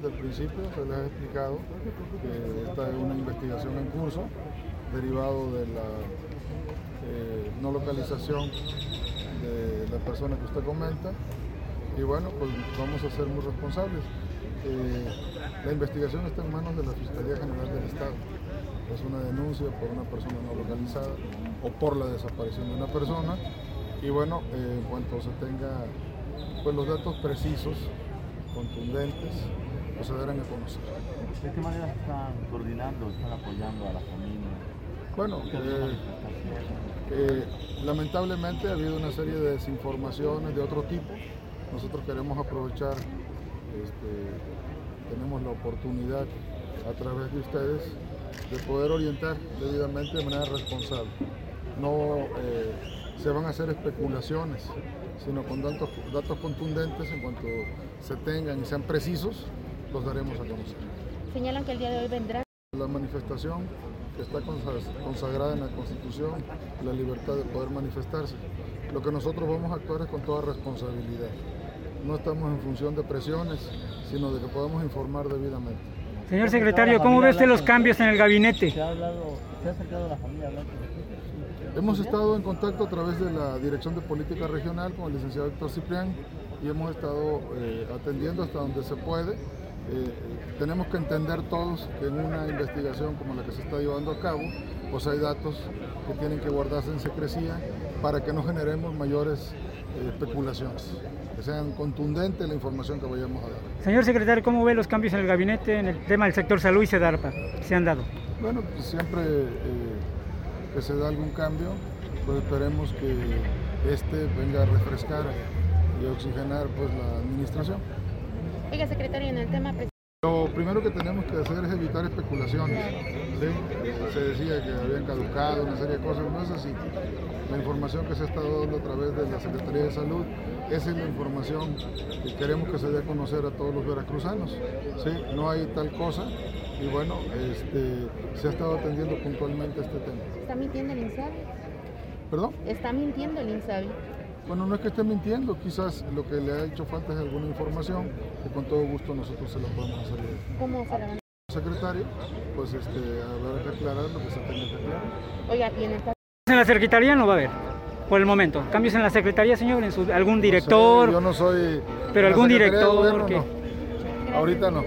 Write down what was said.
desde el principio, se les ha explicado que esta es una investigación en curso derivado de la eh, no localización de la persona que usted comenta y bueno, pues vamos a ser muy responsables. Eh, la investigación está en manos de la Fiscalía General del Estado. Es una denuncia por una persona no localizada o por la desaparición de una persona y bueno, eh, en cuanto se tenga pues, los datos precisos, contundentes, pues se darán a conocer. ¿De qué manera están coordinando, están apoyando a la familia? Bueno, eh, eh, lamentablemente ha habido una serie de desinformaciones de otro tipo. Nosotros queremos aprovechar, este, tenemos la oportunidad a través de ustedes de poder orientar debidamente de manera responsable. No se van a hacer especulaciones, sino con datos, datos contundentes en cuanto se tengan y sean precisos, los daremos a conocer. Señalan que el día de hoy vendrá. La manifestación que está consagrada en la Constitución, la libertad de poder manifestarse. Lo que nosotros vamos a actuar es con toda responsabilidad. No estamos en función de presiones, sino de que podamos informar debidamente. Señor secretario, ¿cómo ve usted los cambios en el gabinete? ¿Se ha, hablado, se ha acercado a la familia a hablar Hemos estado en contacto a través de la Dirección de Política Regional con el licenciado Héctor Ciprián y hemos estado eh, atendiendo hasta donde se puede. Eh, tenemos que entender todos que en una investigación como la que se está llevando a cabo, pues hay datos que tienen que guardarse en secrecía para que no generemos mayores eh, especulaciones, que sean contundentes la información que vayamos a dar. Señor secretario, ¿cómo ve los cambios en el gabinete en el tema del sector salud y SEDARPA? ¿Se han dado? Bueno, pues siempre que se da algún cambio, pues esperemos que este venga a refrescar y oxigenar pues la administración. Oiga, secretario, en el tema lo primero que tenemos que hacer es evitar especulaciones. Se decía que habían caducado una serie de cosas, no es así. La información que se ha estado dando a través de la Secretaría de Salud, esa es la información que queremos que se dé a conocer a todos los veracruzanos. ¿sí? No hay tal cosa y bueno, este, se ha estado atendiendo puntualmente este tema. ¿Está mintiendo el INSABI? ¿Perdón? ¿Está mintiendo el INSABI? Bueno, no es que esté mintiendo, quizás lo que le ha hecho falta es alguna información que con todo gusto nosotros se la podemos hacer. ¿Cómo se la van a secretario, pues este, habrá que aclarar lo que se tenga que aclarar. Oiga, ¿y en el En la Secretaría no va a haber, por el momento. ¿Cambios en la Secretaría, señor? ¿En su, ¿Algún director? yo no soy... Pero algún director... que... Ahorita no.